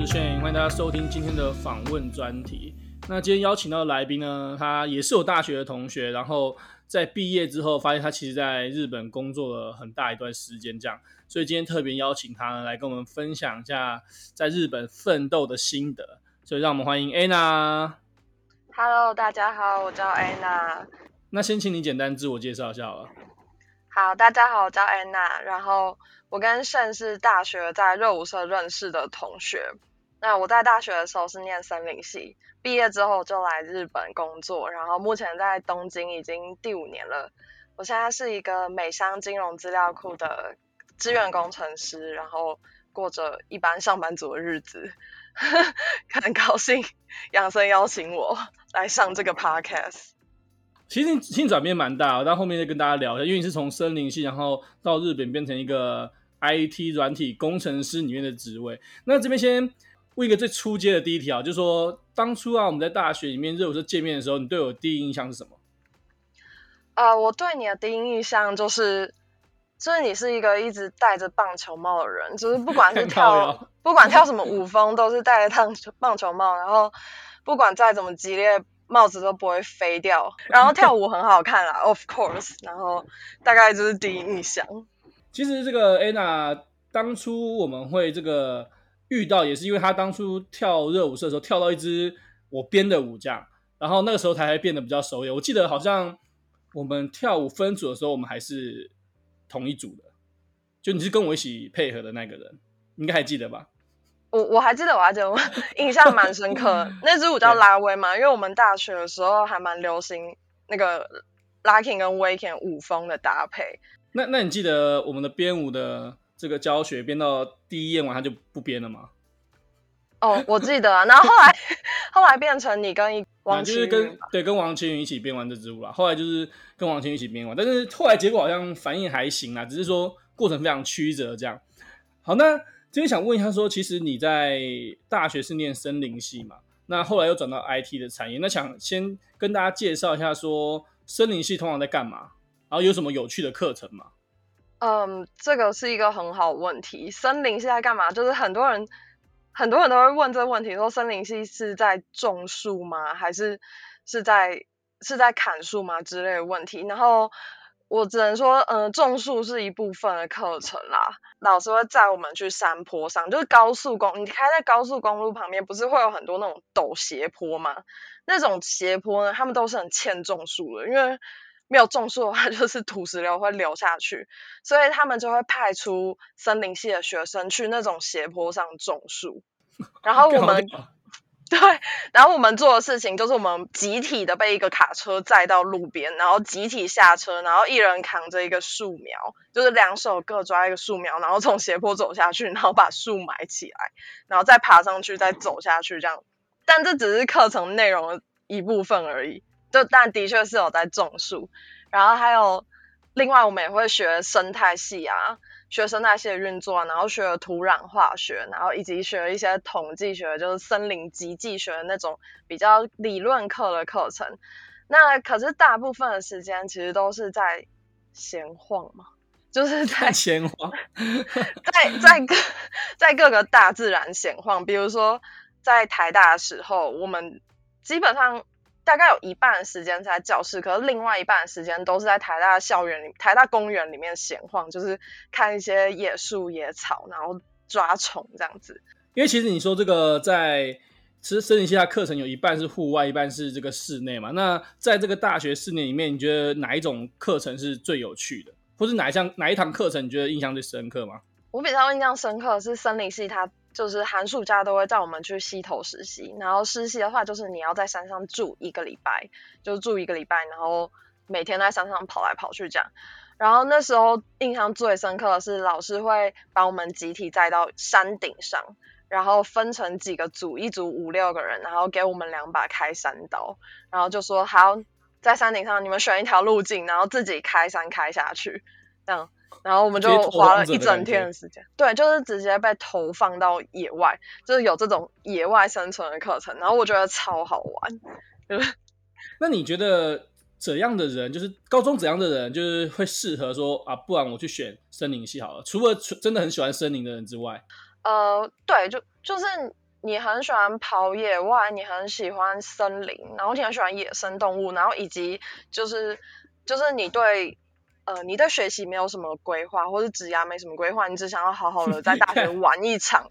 是轩，欢迎大家收听今天的访问专题。那今天邀请到的来宾呢，他也是我大学的同学，然后在毕业之后发现他其实在日本工作了很大一段时间，这样，所以今天特别邀请他呢来跟我们分享一下在日本奋斗的心得。所以让我们欢迎 Anna。Hello，大家好，我叫 Anna。那先请你简单自我介绍一下吧。好，大家好，我叫 Anna。然后我跟盛是大学在热舞社认识的同学。那我在大学的时候是念森林系，毕业之后就来日本工作，然后目前在东京已经第五年了。我现在是一个美商金融资料库的资源工程师，然后过着一般上班族的日子。很高兴养生邀请我来上这个 podcast。其实性转变蛮大，但后面再跟大家聊一下，因为你是从森林系，然后到日本变成一个 IT 软体工程师里面的职位。那这边先。问一个最初阶的第一题啊，就是说当初啊，我们在大学里面热舞社见面的时候，你对我第一印象是什么？呃，我对你的第一印象就是，就是你是一个一直戴着棒球帽的人，就是不管是跳，不管跳什么舞风，都是戴着棒球棒球帽，然后不管再怎么激烈，帽子都不会飞掉，然后跳舞很好看啦，of course，然后大概就是第一印象。其实这个 Anna 当初我们会这个。遇到也是因为她当初跳热舞社的时候跳到一支我编的舞这样，然后那个时候才会变得比较熟练。我记得好像我们跳舞分组的时候，我们还是同一组的，就你是跟我一起配合的那个人，应该还记得吧？我我还记得，我还记得，我 印象蛮深刻。那支舞叫拉威嘛，因为我们大学的时候还蛮流行那个 locking 跟 waking 舞风的搭配。那那你记得我们的编舞的？这个教学编到第一页完，他就不编了吗？哦，我记得啊。然后后来 后来变成你跟一王就是，跟对跟王青云一起编完这支舞啦。后来就是跟王青云一起编完，但是后来结果好像反应还行啊，只是说过程非常曲折这样。好，那这边想问一下，说其实你在大学是念森林系嘛？那后来又转到 IT 的产业，那想先跟大家介绍一下，说森林系通常在干嘛，然后有什么有趣的课程吗？嗯，这个是一个很好问题。森林系在干嘛？就是很多人很多人都会问这个问题，说森林系是在种树吗？还是是在是在砍树吗？之类的问题。然后我只能说，嗯，种树是一部分的课程啦。老师会载我们去山坡上，就是高速公，你开在高速公路旁边，不是会有很多那种陡斜坡吗？那种斜坡呢，他们都是很欠种树的，因为。没有种树的话，就是土石流会流下去，所以他们就会派出森林系的学生去那种斜坡上种树。然后我们 对，然后我们做的事情就是我们集体的被一个卡车载到路边，然后集体下车，然后一人扛着一个树苗，就是两手各抓一个树苗，然后从斜坡走下去，然后把树埋起来，然后再爬上去，再走下去这样。但这只是课程内容的一部分而已。就但的确是有在种树，然后还有另外我们也会学生态系啊，学生态系的运作，然后学土壤化学，然后以及学一些统计学，就是森林集计学的那种比较理论课的课程。那可是大部分的时间其实都是在闲晃嘛，就是 在 闲晃，在在各在各个大自然闲晃。比如说在台大的时候，我们基本上。大概有一半的时间在教室，可是另外一半的时间都是在台大校园里、台大公园里面闲晃，就是看一些野树野草，然后抓虫这样子。因为其实你说这个在其实森林系它课程有一半是户外，一半是这个室内嘛。那在这个大学四年里面，你觉得哪一种课程是最有趣的，或是哪一项哪一堂课程你觉得印象最深刻吗？我比较印象深刻的是森林系它。就是寒暑假都会叫我们去溪头实习，然后实习的话就是你要在山上住一个礼拜，就住一个礼拜，然后每天在山上跑来跑去这样。然后那时候印象最深刻的是老师会把我们集体载到山顶上，然后分成几个组，一组五六个人，然后给我们两把开山刀，然后就说好，在山顶上你们选一条路径，然后自己开山开下去，这样。然后我们就花了一整天的时间，对，就是直接被投放到野外，就是有这种野外生存的课程，然后我觉得超好玩。就是，那你觉得怎样的人，就是高中怎样的人，就是会适合说啊，不然我去选森林系好了。除了真的很喜欢森林的人之外，呃，对，就就是你很喜欢跑野外，你很喜欢森林，然后你很喜欢野生动物，然后以及就是就是你对。呃，你对学习没有什么规划，或者职涯没什么规划，你只想要好好的在 大学玩一场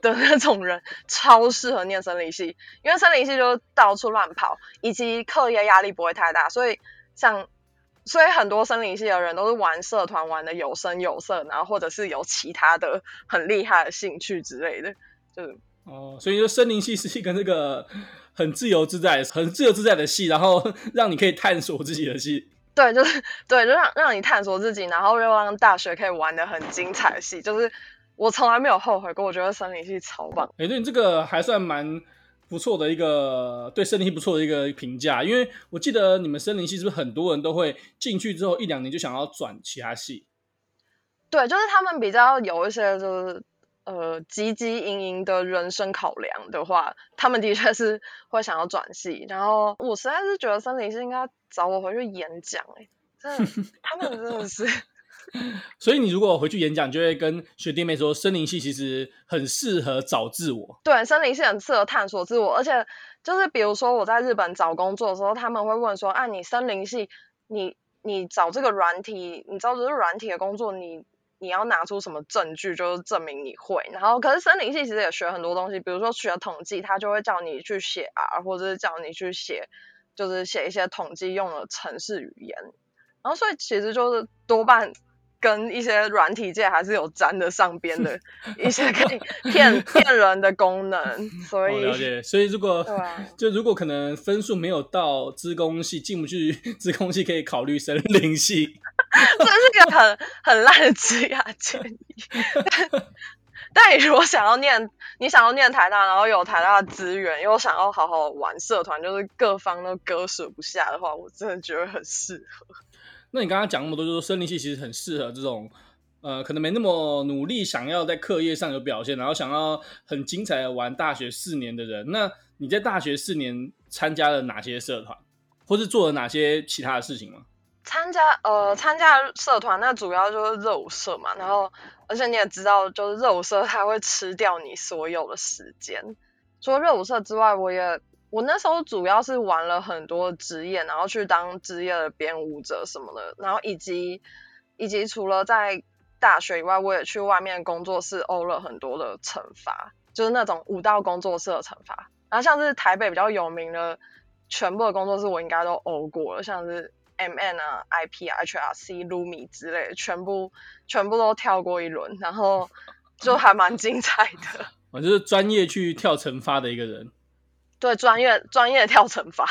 的那种人，超适合念森林系，因为森林系就到处乱跑，以及课业压力不会太大，所以像，所以很多森林系的人都是玩社团玩的有声有色，然后或者是有其他的很厉害的兴趣之类的，就是哦，所以说森林系是一个那个很自由自在、很自由自在的系，然后 让你可以探索自己的系。对，就是 对，就让让你探索自己，然后又让大学可以玩的很精彩的系，就是我从来没有后悔过。我觉得森林系超棒。哎，对，你这个还算蛮不错的一个对森林系不错的一个评价，因为我记得你们森林系是不是很多人都会进去之后一两年就想要转其他系？对，就是他们比较有一些就是。呃，汲汲营营的人生考量的话，他们的确是会想要转系。然后我实在是觉得森林系应该找我回去演讲，哎，真的，他们真的是。所以你如果回去演讲，就会跟学弟妹说，森林系其实很适合找自我。对，森林系很适合探索自我，而且就是比如说我在日本找工作的时候，他们会问说，啊，你森林系，你你找这个软体，你知道这是软体的工作，你。你要拿出什么证据，就是证明你会。然后，可是森林系其实也学很多东西，比如说学统计，他就会叫你去写 R，或者是叫你去写，就是写一些统计用的程式语言。然后，所以其实就是多半跟一些软体界还是有沾得上边的 一些可以骗骗人的功能。所以，哦、了解。所以如果、啊、就如果可能分数没有到资工系进不去资工系，可以考虑森林系。这是个很很烂的职业建议，但你如果想要念，你想要念台大，然后有台大的资源，又想要好好玩社团，就是各方都割舍不下的话，我真的觉得很适合。那你刚刚讲那么多，就是说森林系其实很适合这种，呃，可能没那么努力，想要在课业上有表现，然后想要很精彩的玩大学四年的人。那你在大学四年参加了哪些社团，或是做了哪些其他的事情吗？参加呃参加社团，那主要就是热舞社嘛。然后，而且你也知道，就是热舞社它会吃掉你所有的时间。除了热舞社之外，我也我那时候主要是玩了很多职业，然后去当职业的编舞者什么的。然后以及以及除了在大学以外，我也去外面工作室欧了很多的惩罚，就是那种舞蹈工作室的惩罚。然后像是台北比较有名的，全部的工作室我应该都欧过了，像是。M N 啊，I P 啊，H R C、Lumi 之类的，全部全部都跳过一轮，然后 就还蛮精彩的。我就是专业去跳惩罚的一个人。对，专业专业跳惩罚。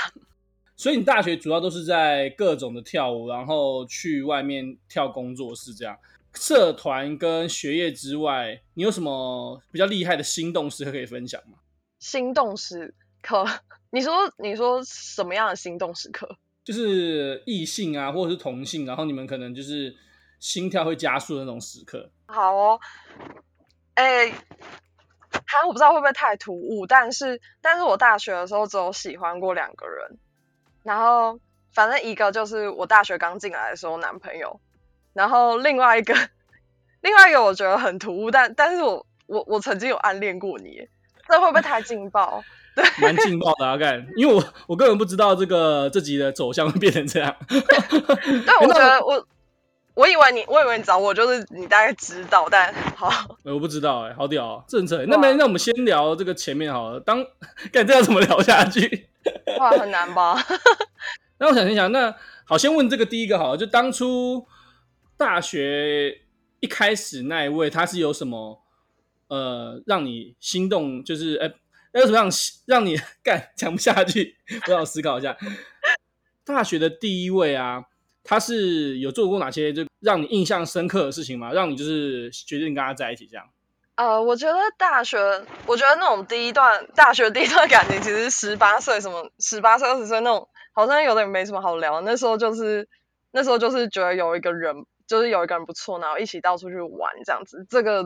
所以你大学主要都是在各种的跳舞，然后去外面跳工作室这样。社团跟学业之外，你有什么比较厉害的心动时刻可以分享吗？心动时刻？你说你说什么样的心动时刻？就是异性啊，或者是同性，然后你们可能就是心跳会加速的那种时刻。好哦，哎，还我不知道会不会太突兀，但是但是我大学的时候只有喜欢过两个人，然后反正一个就是我大学刚进来的时候男朋友，然后另外一个 另外一个我觉得很突兀，但但是我我我曾经有暗恋过你，这会不会太劲爆？蛮劲爆的啊，干！因为我我根本不知道这个这集的走向会变成这样。但，我觉得我我以为你我以为你找我就是你大概知道，但好，我不知道哎、欸，好屌、喔，正常。那没那我们先聊这个前面好了。当 看这样怎么聊下去？哇，很难吧？那我想一想，那好，先问这个第一个好了，就当初大学一开始那一位，他是有什么呃让你心动？就是哎。欸那有什么让让你 干讲不下去？我想思考一下。大学的第一位啊，他是有做过哪些就让你印象深刻的事情吗？让你就是决定跟他在一起这样？呃，我觉得大学，我觉得那种第一段大学第一段感情，其实十八岁什么十八岁二十岁那种，好像有点没什么好聊。那时候就是那时候就是觉得有一个人，就是有一个人不错，然后一起到处去玩这样子。这个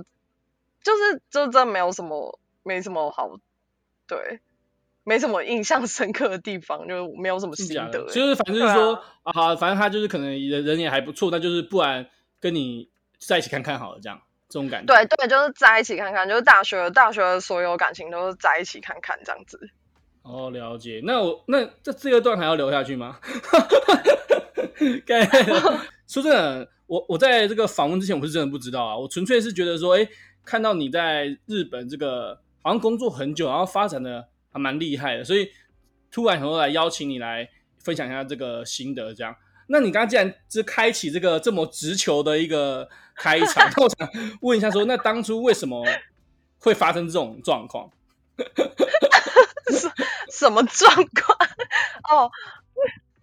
就是就真没有什么没什么好。对，没什么印象深刻的地方，就是没有什么心得。就是反正就是说啊，反正他就是可能人人也还不错，那就是不然跟你在一起看看好了，这样。这种感觉。对对，就是在一起看看，就是大学大学的所有感情都是在一起看看这样子。哦，了解。那我那这这个段还要留下去吗？说真的，我我在这个访问之前，我是真的不知道啊。我纯粹是觉得说，哎，看到你在日本这个好像工作很久，然后发展的还蛮厉害的，所以突然很多来邀请你来分享一下这个心得，这样。那你刚刚既然是开启这个这么直球的一个开场，那我想问一下说，那当初为什么会发生这种状况？什什么状况？哦。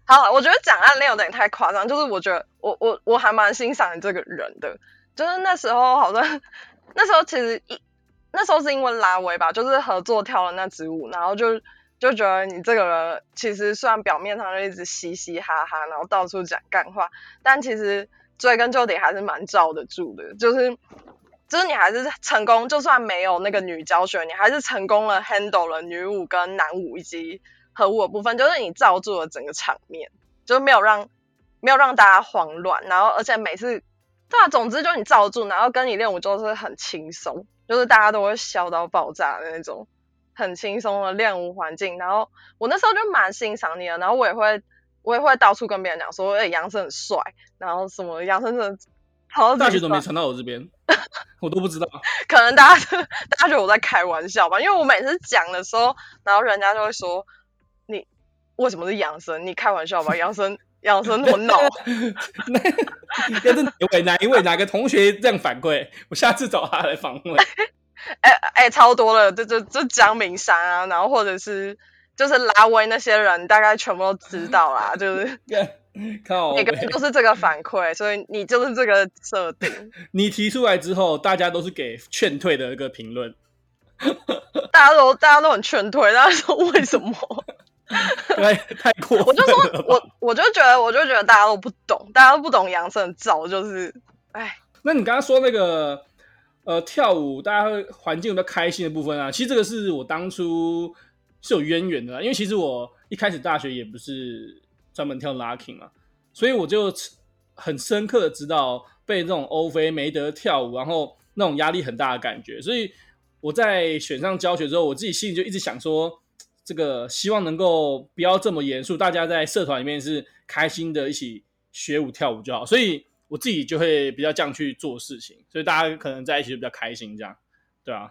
好，我觉得讲暗恋有点太夸张，就是我觉得我我我还蛮欣赏你这个人的，就是那时候好像那时候其实一那时候是因为拉威吧，就是合作跳了那支舞，然后就就觉得你这个人其实虽然表面上就一直嘻嘻哈哈，然后到处讲干话，但其实追根究底还是蛮罩得住的，就是就是你还是成功，就算没有那个女教学，你还是成功了 handle 了女舞跟男舞以及。合舞的部分就是你罩住了整个场面，就是没有让没有让大家慌乱，然后而且每次对啊，总之就是你罩住，然后跟你练舞就是很轻松，就是大家都会笑到爆炸的那种很轻松的练舞环境。然后我那时候就蛮欣赏你的，然后我也会我也会到处跟别人讲说，哎、欸，杨生很帅，然后什么杨生真的好大学怎么没传到我这边，我都不知道，可能大家大家觉得我在开玩笑吧，因为我每次讲的时候，然后人家就会说你。为什么是杨生？你开玩笑吧？杨生，杨生那么闹。那是哪一位？哪一位？哪个同学这样反馈？我下次找他来访问。哎哎、超多了，就就就江明山啊，然后或者是就是拉威那些人，大概全部都知道啦。就是 靠，每个人都是这个反馈，所以你就是这个设定。你提出来之后，大家都是给劝退的一个评论。大家都大家都很劝退，大家说为什么？太太过分了。我就说，我我就觉得，我就觉得大家都不懂，大家都不懂杨生造就是，哎。那你刚刚说那个呃跳舞，大家环境比较开心的部分啊，其实这个是我当初是有渊源的啦，因为其实我一开始大学也不是专门跳 locking 嘛，所以我就很深刻的知道被这种欧菲没得跳舞，然后那种压力很大的感觉，所以我在选上教学之后，我自己心里就一直想说。这个希望能够不要这么严肃，大家在社团里面是开心的，一起学舞跳舞就好。所以我自己就会比较这样去做事情，所以大家可能在一起就比较开心，这样，对啊。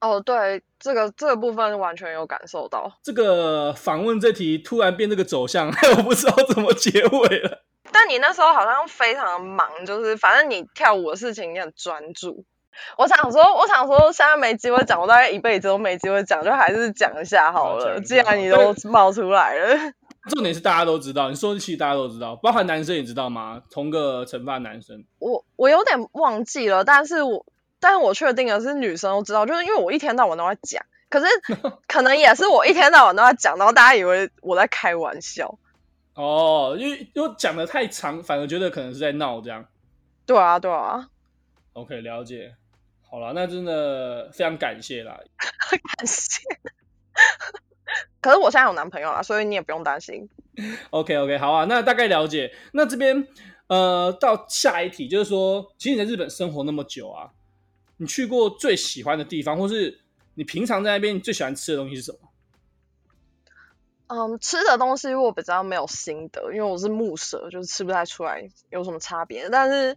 哦，对，这个这个部分完全有感受到。这个访问这题突然变这个走向，我不知道怎么结尾了。但你那时候好像非常忙，就是反正你跳舞的事情你很专注。我想说，我想说，现在没机会讲，我大概一辈子都没机会讲，就还是讲一下好了。既然你都冒出来了，重点是大家都知道，你说其实大家都知道，包含男生也知道吗？同个成发男生，我我有点忘记了，但是我但是我确定的是女生都知道，就是因为我一天到晚都在讲，可是 可能也是我一天到晚都在讲，然后大家以为我在开玩笑。哦，因为因为讲的太长，反而觉得可能是在闹这样。对啊，对啊。OK，了解。好了，那真的非常感谢啦，感谢。可是我现在有男朋友了，所以你也不用担心。OK OK，好啊，那大概了解。那这边呃，到下一题就是说，其实你在日本生活那么久啊，你去过最喜欢的地方，或是你平常在那边你最喜欢吃的东西是什么？嗯，吃的东西我比较没有心得，因为我是木蛇，就是吃不太出来有什么差别。但是。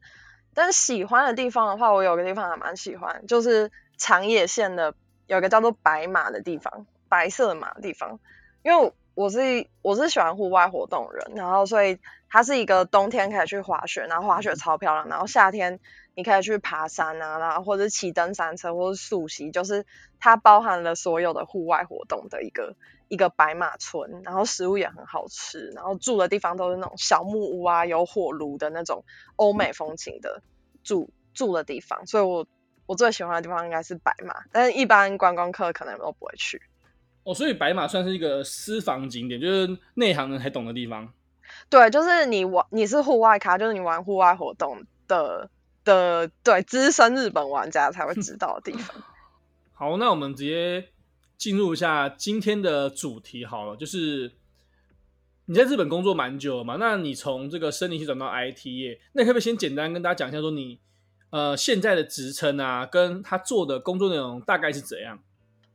但是喜欢的地方的话，我有个地方还蛮喜欢，就是长野县的有个叫做白马的地方，白色的马的地方。因为我是我是喜欢户外活动人，然后所以它是一个冬天可以去滑雪，然后滑雪超漂亮，然后夏天你可以去爬山啊，然后或者骑登山车或者溯溪，就是它包含了所有的户外活动的一个一个白马村，然后食物也很好吃，然后住的地方都是那种小木屋啊，有火炉的那种欧美风情的住住的地方，所以我我最喜欢的地方应该是白马，但是一般观光客可能都不会去。哦，所以白马算是一个私房景点，就是内行人才懂的地方。对，就是你玩你是户外咖，就是你玩户外活动的的对资深日本玩家才会知道的地方。好，那我们直接。进入一下今天的主题好了，就是你在日本工作蛮久了嘛？那你从这个生理系转到 IT 业，那可不可以先简单跟大家讲一下，说你呃现在的职称啊，跟他做的工作内容大概是怎样？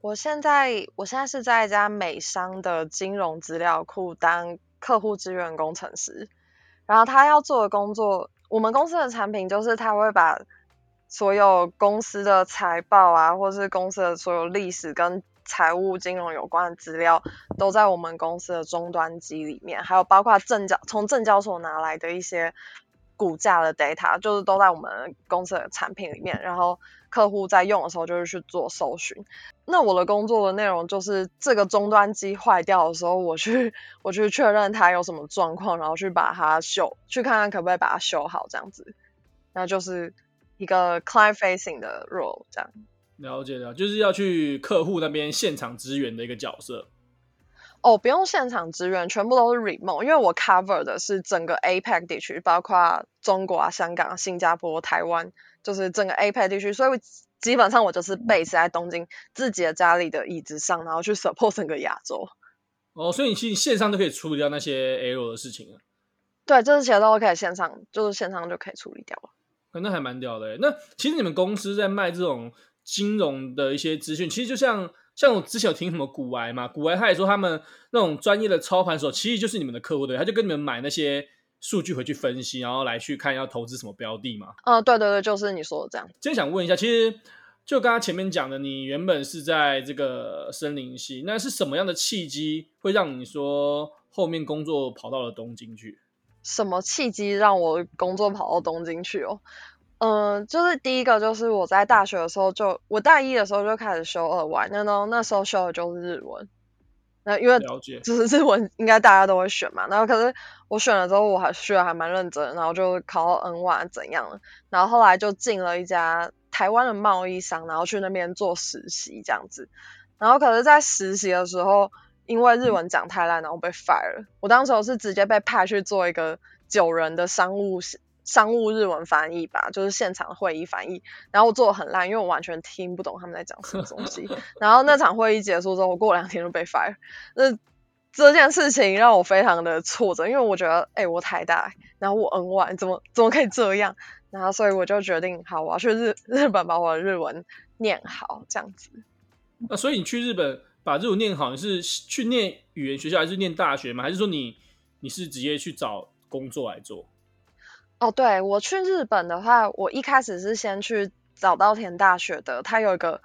我现在我现在是在一家美商的金融资料库当客户支援工程师，然后他要做的工作，我们公司的产品就是他会把所有公司的财报啊，或是公司的所有历史跟财务金融有关的资料，都在我们公司的终端机里面，还有包括证交从证交所拿来的一些股价的 data，就是都在我们公司的产品里面，然后。客户在用的时候，就是去做搜寻。那我的工作的内容就是，这个终端机坏掉的时候，我去我去确认它有什么状况，然后去把它修，去看看可不可以把它修好，这样子。那就是一个 client facing 的 role，这样。了解了，就是要去客户那边现场支援的一个角色。哦，不用现场支援，全部都是 remote，因为我 cover 的是整个 APEC 地区，包括中国啊、香港、新加坡、台湾。就是整个 APEC 地区，所以基本上我就是 base 在东京自己的家里的椅子上，然后去 support 整个亚洲。哦，所以你其实线上就可以处理掉那些 error 的事情了。对，这些都可以线上，就是线上就可以处理掉了。可那还蛮屌的。那其实你们公司在卖这种金融的一些资讯，其实就像像我之前有听什么股癌嘛，股癌他也说他们那种专业的操盘手，其实就是你们的客户，对，他就跟你们买那些。数据回去分析，然后来去看要投资什么标的嘛？嗯、呃，对对对，就是你说的这样。今天想问一下，其实就刚刚前面讲的，你原本是在这个森林系，那是什么样的契机会让你说后面工作跑到了东京去？什么契机让我工作跑到东京去哦？嗯、呃，就是第一个就是我在大学的时候就，我大一的时候就开始修二外，那呢那时候修的就是日文。那因为就是日文应该大家都会选嘛，然后可是我选了之后我还学的还蛮认真，然后就考到 N1 怎样了，然后后来就进了一家台湾的贸易商，然后去那边做实习这样子，然后可是在实习的时候，因为日文讲太烂，然后被 fire 了，我当时我是直接被派去做一个九人的商务商务日文翻译吧，就是现场会议翻译，然后我做的很烂，因为我完全听不懂他们在讲什么东西。然后那场会议结束之后，我过两天就被 fire。那这件事情让我非常的挫折，因为我觉得，哎、欸，我台大，然后我 N1，怎么怎么可以这样？然后所以我就决定，好，我要去日 日本把我的日文念好，这样子。那所以你去日本把日文念好，你是去念语言学校还是念大学吗？还是说你你是直接去找工作来做？哦，对，我去日本的话，我一开始是先去早稻田大学的，它有一个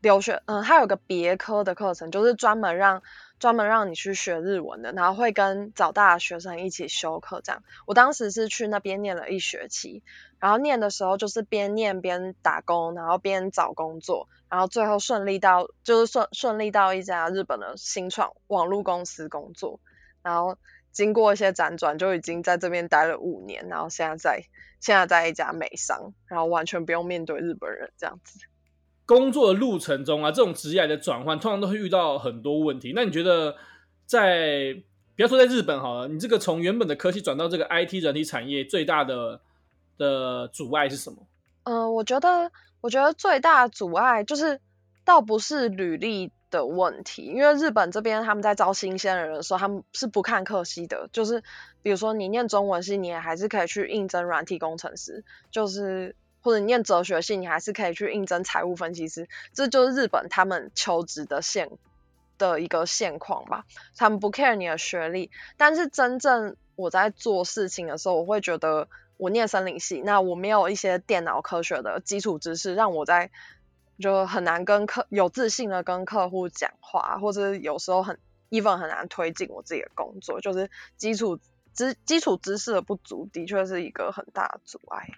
留学，嗯，它有个别科的课程，就是专门让专门让你去学日文的，然后会跟早大的学生一起修课这样。我当时是去那边念了一学期，然后念的时候就是边念边打工，然后边找工作，然后最后顺利到就是顺顺利到一家日本的新创网络公司工作，然后。经过一些辗转，就已经在这边待了五年，然后现在在现在在一家美商，然后完全不用面对日本人这样子。工作的路程中啊，这种职业的转换，通常都会遇到很多问题。那你觉得在，不要说在日本好了，你这个从原本的科技转到这个 IT 人体产业，最大的的阻碍是什么？嗯、呃，我觉得，我觉得最大的阻碍就是，倒不是履历。的问题，因为日本这边他们在招新鲜人的时候，他们是不看科系的，就是比如说你念中文系，你也还是可以去应征软体工程师，就是或者你念哲学系，你还是可以去应征财务分析师，这就是日本他们求职的现的一个现况吧。他们不 care 你的学历，但是真正我在做事情的时候，我会觉得我念森林系，那我没有一些电脑科学的基础知识，让我在就很难跟客有自信的跟客户讲话，或者有时候很 even 很难推进我自己的工作，就是基础知基础知识的不足，的确是一个很大的阻碍。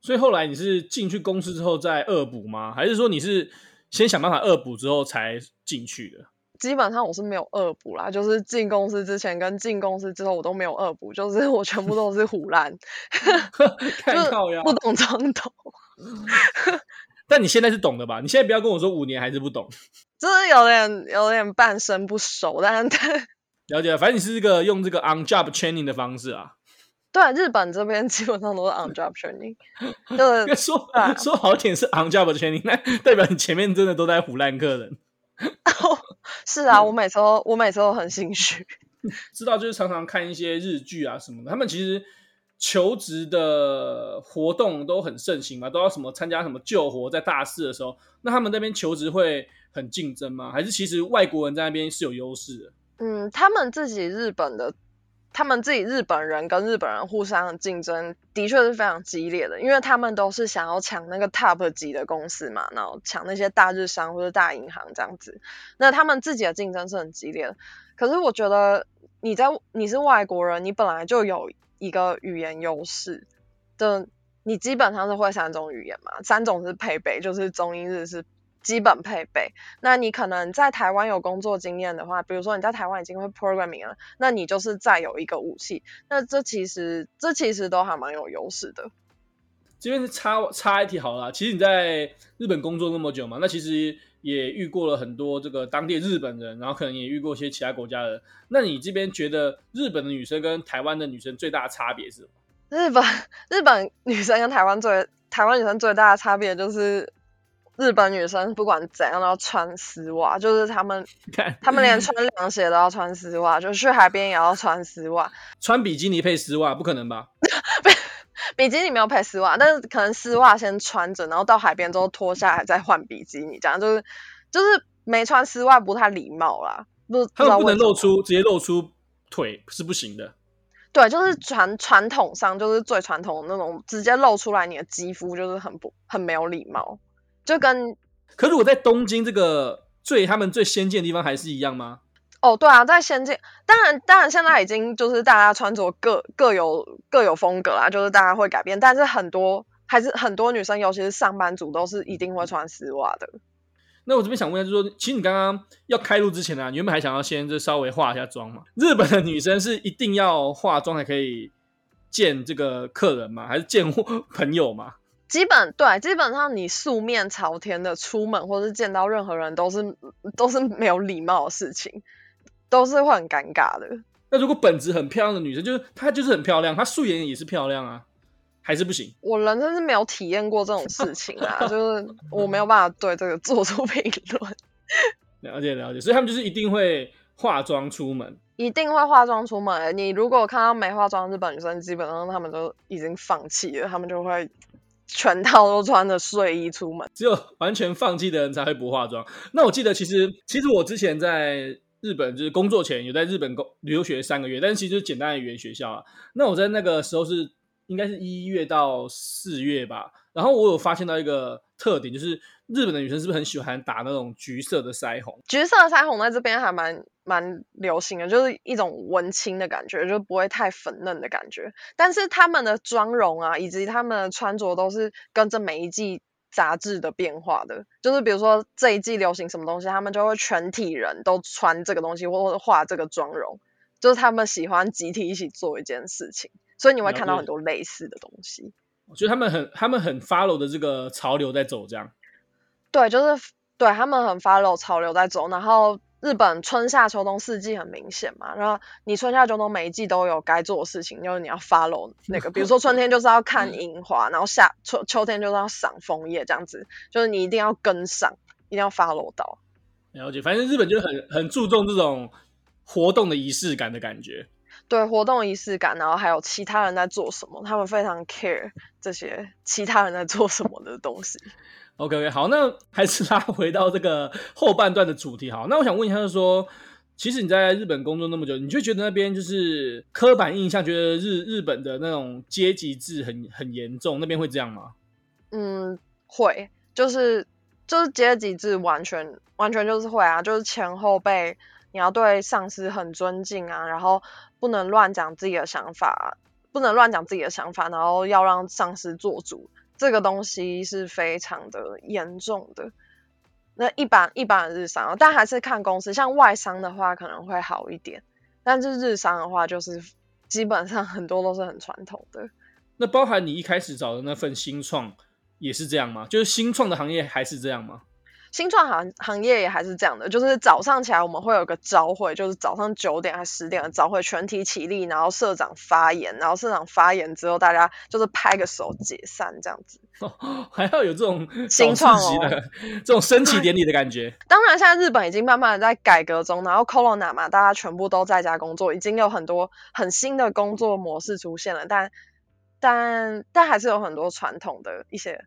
所以后来你是进去公司之后再恶补吗？还是说你是先想办法恶补之后才进去的？基本上我是没有恶补啦，就是进公司之前跟进公司之后我都没有恶补，就是我全部都是胡烂，就是不懂装懂。但你现在是懂的吧？你现在不要跟我说五年还是不懂，就是有点有点半生不熟，但是 了解了。反正你是这个用这个 on job training 的方式啊。对，日本这边基本上都是 on job training，就是说、啊、说好点是 on job training，那代表你前面真的都在唬烂客人。是啊，我每次都我每次都很心虚。知道就是常常看一些日剧啊什么的，他们其实。求职的活动都很盛行嘛，都要什么参加什么救活，在大四的时候，那他们那边求职会很竞争吗？还是其实外国人在那边是有优势的？嗯，他们自己日本的。他们自己日本人跟日本人互相的竞争的确是非常激烈的，因为他们都是想要抢那个 top 级的公司嘛，然后抢那些大日商或者大银行这样子。那他们自己的竞争是很激烈的。可是我觉得你在你是外国人，你本来就有一个语言优势的，你基本上是会三种语言嘛，三种是配备，就是中英日是。基本配备，那你可能在台湾有工作经验的话，比如说你在台湾已经会 programming 了，那你就是再有一个武器。那这其实这其实都还蛮有优势的。这边是插插一题好了，其实你在日本工作那么久嘛，那其实也遇过了很多这个当地日本人，然后可能也遇过一些其他国家的人。那你这边觉得日本的女生跟台湾的女生最大的差别是什么？日本日本女生跟台湾最台湾女生最大的差别就是。日本女生不管怎样都要穿丝袜，就是她们，她们连穿凉鞋都要穿丝袜，就去海边也要穿丝袜。穿比基尼配丝袜不可能吧？比基尼没有配丝袜，但是可能丝袜先穿着，然后到海边之后脱下来再换比基尼，这样就是就是没穿丝袜不太礼貌啦。不，他们不能露出，直接露出腿是不行的。对，就是传传统上就是最传统的那种，直接露出来你的肌肤就是很不很没有礼貌。就跟，可是我在东京这个最他们最先进的地方还是一样吗？哦，对啊，在先进，当然当然现在已经就是大家穿着各各有各有风格啦，就是大家会改变，但是很多还是很多女生，尤其是上班族，都是一定会穿丝袜的。那我这边想问一下，就是说，其实你刚刚要开录之前呢、啊，你原本还想要先就稍微化一下妆嘛？日本的女生是一定要化妆才可以见这个客人吗？还是见 朋友吗？基本对，基本上你素面朝天的出门，或是见到任何人，都是都是没有礼貌的事情，都是会很尴尬的。那如果本质很漂亮的女生，就是她就是很漂亮，她素颜也是漂亮啊，还是不行？我人生是没有体验过这种事情啊，就是我没有办法对这个做出评论。了解了解，所以他们就是一定会化妆出门，一定会化妆出门。你如果看到没化妆的日本女生，基本上他们都已经放弃了，他们就会。全套都穿着睡衣出门，只有完全放弃的人才会不化妆。那我记得，其实其实我之前在日本就是工作前有在日本工留学三个月，但是其实就是简单的语言学校啊。那我在那个时候是应该是一月到四月吧，然后我有发现到一个特点，就是日本的女生是不是很喜欢打那种橘色的腮红？橘色的腮红在这边还蛮。蛮流行的，就是一种文青的感觉，就不会太粉嫩的感觉。但是他们的妆容啊，以及他们的穿着都是跟着每一季杂志的变化的。就是比如说这一季流行什么东西，他们就会全体人都穿这个东西，或者画这个妆容。就是他们喜欢集体一起做一件事情，所以你会看到很多类似的东西。我觉得他们很，他们很 follow 的这个潮流在走，这样。对，就是对他们很 follow 潮流在走，然后。日本春夏秋冬四季很明显嘛，然后你春夏秋冬每一季都有该做的事情，就是你要 follow 那个，比如说春天就是要看樱花，然后夏秋秋天就是要赏枫叶这样子，就是你一定要跟上，一定要 follow 到。了解，反正日本就很很注重这种活动的仪式感的感觉。对，活动仪式感，然后还有其他人在做什么，他们非常 care 这些其他人在做什么的东西。OK OK，好，那还是拉回到这个后半段的主题。好，那我想问一下，就是说，其实你在日本工作那么久，你就觉得那边就是刻板印象，觉得日日本的那种阶级制很很严重，那边会这样吗？嗯，会，就是就是阶级制，完全完全就是会啊，就是前后辈，你要对上司很尊敬啊，然后不能乱讲自己的想法，不能乱讲自己的想法，然后要让上司做主。这个东西是非常的严重的。那一般一般的日商，但还是看公司，像外商的话可能会好一点，但是日商的话，就是基本上很多都是很传统的。那包含你一开始找的那份新创也是这样吗？就是新创的行业还是这样吗？新创行行业也还是这样的，就是早上起来我们会有个朝会，就是早上九点还是十点的朝会，全体起立，然后社长发言，然后社长发言之后，大家就是拍个手解散这样子。哦，还要有这种新创级的这种升旗典礼的感觉。当然，现在日本已经慢慢的在改革中，然后 Corona 嘛，大家全部都在家工作，已经有很多很新的工作模式出现了，但但但还是有很多传统的一些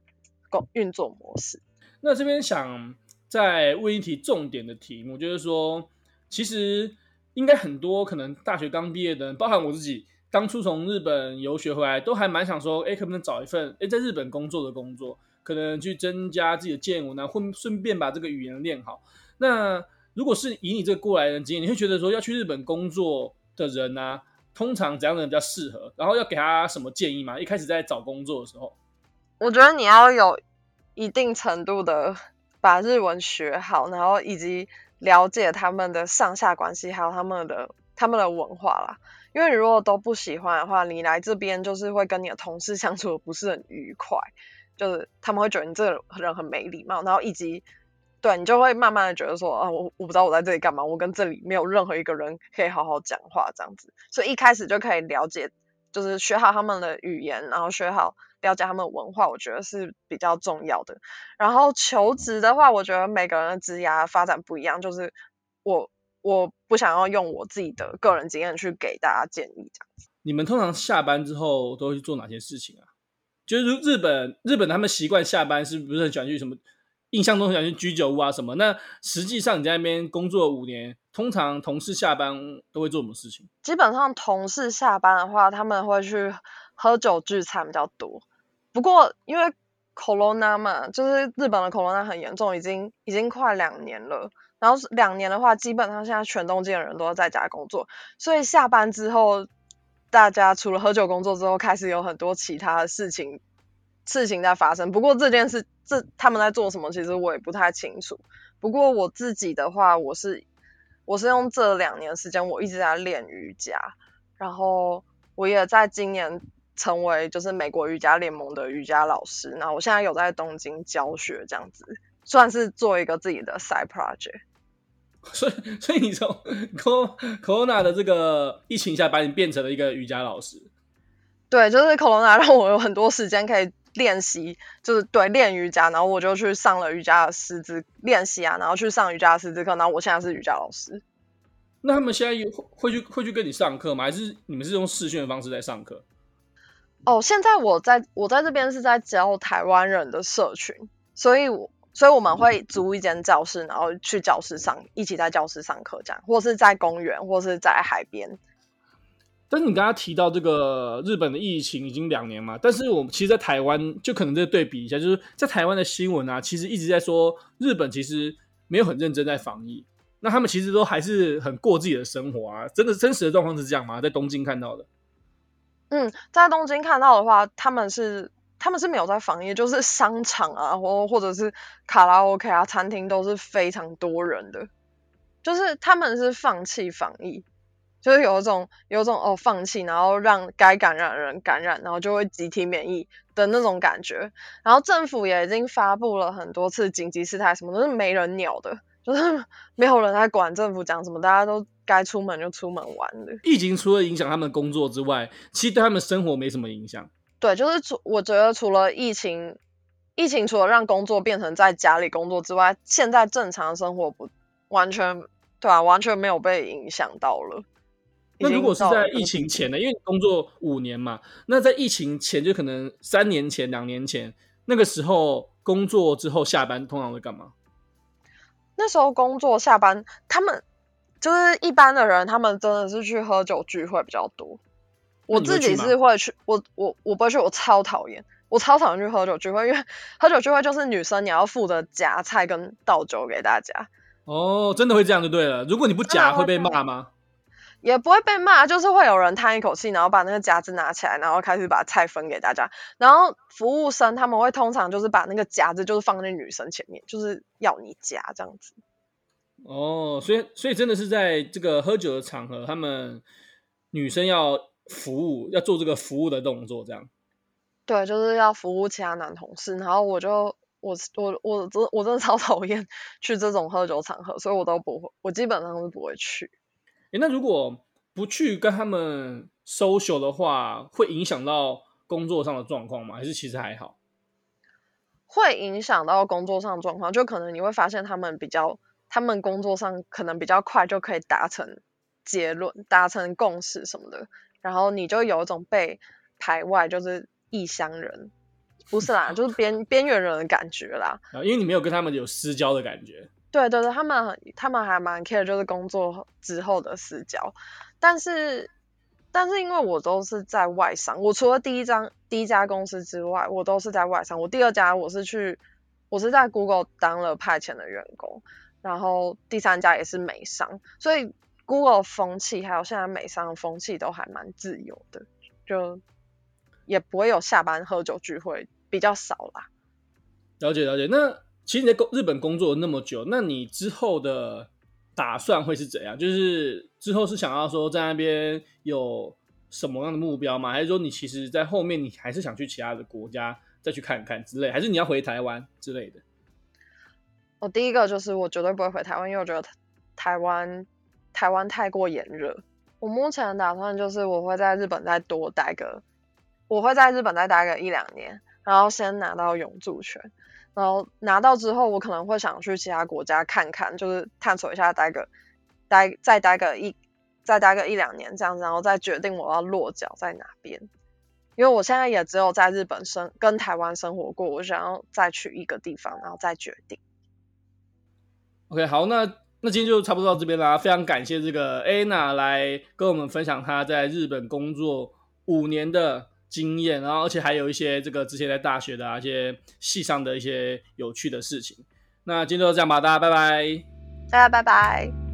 工运作模式。那这边想再问一题重点的题目，就是说，其实应该很多可能大学刚毕业的人，包含我自己，当初从日本游学回来，都还蛮想说，哎，可不可以找一份哎在日本工作的工作，可能去增加自己的见闻，然后顺便把这个语言练好。那如果是以你这个过来人经验，你会觉得说要去日本工作的人呢、通常怎样的人比较适合？然后要给他什么建议吗？一开始在找工作的时候，我觉得你要有一定程度的把日文学好，然后以及了解他们的上下关系，还有他们的他们的文化啦。因为如果都不喜欢的话，你来这边就是会跟你的同事相处的不是很愉快，就是他们会觉得你这个人很没礼貌，然后以及。对，你就会慢慢的觉得说，啊，我我不知道我在这里干嘛，我跟这里没有任何一个人可以好好讲话这样子，所以一开始就可以了解，就是学好他们的语言，然后学好了解他们的文化，我觉得是比较重要的。然后求职的话，我觉得每个人的职涯发展不一样，就是我我不想要用我自己的个人经验去给大家建议这样子。你们通常下班之后都会去做哪些事情啊？就是日本日本他们习惯下班是不是很喜欢去什么？印象中很喜欢去居酒屋啊什么？那实际上你在那边工作五年，通常同事下班都会做什么事情？基本上同事下班的话，他们会去喝酒聚餐比较多。不过因为 Corona 嘛，就是日本的 Corona 很严重，已经已经快两年了。然后两年的话，基本上现在全东京的人都在家工作，所以下班之后，大家除了喝酒工作之后，开始有很多其他的事情事情在发生。不过这件事。这他们在做什么？其实我也不太清楚。不过我自己的话，我是我是用这两年时间，我一直在练瑜伽，然后我也在今年成为就是美国瑜伽联盟的瑜伽老师。然后我现在有在东京教学，这样子算是做一个自己的 side project。所以，所以你从 Corona 的这个疫情下，把你变成了一个瑜伽老师？对，就是 Corona 让我有很多时间可以。练习就是对练瑜伽，然后我就去上了瑜伽的师资练习啊，然后去上瑜伽的师资课，然后我现在是瑜伽老师。那他们现在会去会去跟你上课吗？还是你们是用视讯的方式在上课？哦，现在我在我在这边是在教台湾人的社群，所以我所以我们会租一间教室，然后去教室上一起在教室上课这样，或是在公园，或是在海边。但是你刚刚提到这个日本的疫情已经两年嘛，但是我们其实，在台湾就可能再对比一下，就是在台湾的新闻啊，其实一直在说日本其实没有很认真在防疫，那他们其实都还是很过自己的生活啊。真的真实的状况是这样吗？在东京看到的？嗯，在东京看到的话，他们是他们是没有在防疫，就是商场啊，或或者是卡拉 OK 啊，餐厅都是非常多人的，就是他们是放弃防疫。就是有一种有一种哦，放弃，然后让该感染的人感染，然后就会集体免疫的那种感觉。然后政府也已经发布了很多次紧急事态，什么都是没人鸟的，就是 没有人在管政府讲什么，大家都该出门就出门玩的。疫情除了影响他们工作之外，其实对他们生活没什么影响。对，就是除我觉得除了疫情，疫情除了让工作变成在家里工作之外，现在正常生活不完全对啊，完全没有被影响到了。那如果是在疫情前呢？因为你工作五年嘛，那在疫情前就可能三年前、两年前那个时候工作之后下班通常会干嘛？那时候工作下班，他们就是一般的人，他们真的是去喝酒聚会比较多。我自己是会去，我我我不会去，我超讨厌，我超讨厌去喝酒聚会，因为 喝酒聚会就是女生你要负责夹菜跟倒酒给大家。哦，真的会这样就对了。如果你不夹会被骂吗？也不会被骂，就是会有人叹一口气，然后把那个夹子拿起来，然后开始把菜分给大家。然后服务生他们会通常就是把那个夹子就是放在女生前面，就是要你夹这样子。哦，所以所以真的是在这个喝酒的场合，他们女生要服务，要做这个服务的动作，这样。对，就是要服务其他男同事。然后我就我我我真我真的超 讨厌去这种喝酒场合，所以我都不会，我基本上是不会去。诶、那如果不去跟他们 social 的话，会影响到工作上的状况吗？还是其实还好？会影响到工作上的状况，就可能你会发现他们比较，他们工作上可能比较快就可以达成结论、达成共识什么的，然后你就有一种被排外，就是异乡人，不是啦，就是边 边缘人的感觉啦。啊，因为你没有跟他们有私交的感觉。对对对，他们他们还蛮 care，就是工作之后的私交。但是但是因为我都是在外商，我除了第一张第一家公司之外，我都是在外商。我第二家我是去，我是在 Google 当了派遣的员工，然后第三家也是美商，所以 Google 风气还有现在美商的风气都还蛮自由的，就也不会有下班喝酒聚会，比较少啦。了解了解，那。其实你在工日本工作了那么久，那你之后的打算会是怎样？就是之后是想要说在那边有什么样的目标吗？还是说你其实，在后面你还是想去其他的国家再去看看之类？还是你要回台湾之类的？我第一个就是我绝对不会回台湾，因为我觉得台湾台湾太过炎热。我目前的打算就是我会在日本再多待个，我会在日本再待个一两年，然后先拿到永住权。然后拿到之后，我可能会想去其他国家看看，就是探索一下，待个待再待个一再待个一两年这样子，然后再决定我要落脚在哪边。因为我现在也只有在日本生跟台湾生活过，我想要再去一个地方，然后再决定。OK，好，那那今天就差不多到这边啦。非常感谢这个 Anna 来跟我们分享她在日本工作五年的经验，然后而且还有一些这个之前在大学的、啊、一些系上的一些有趣的事情。那今天就这样吧，大家拜拜，大家拜拜。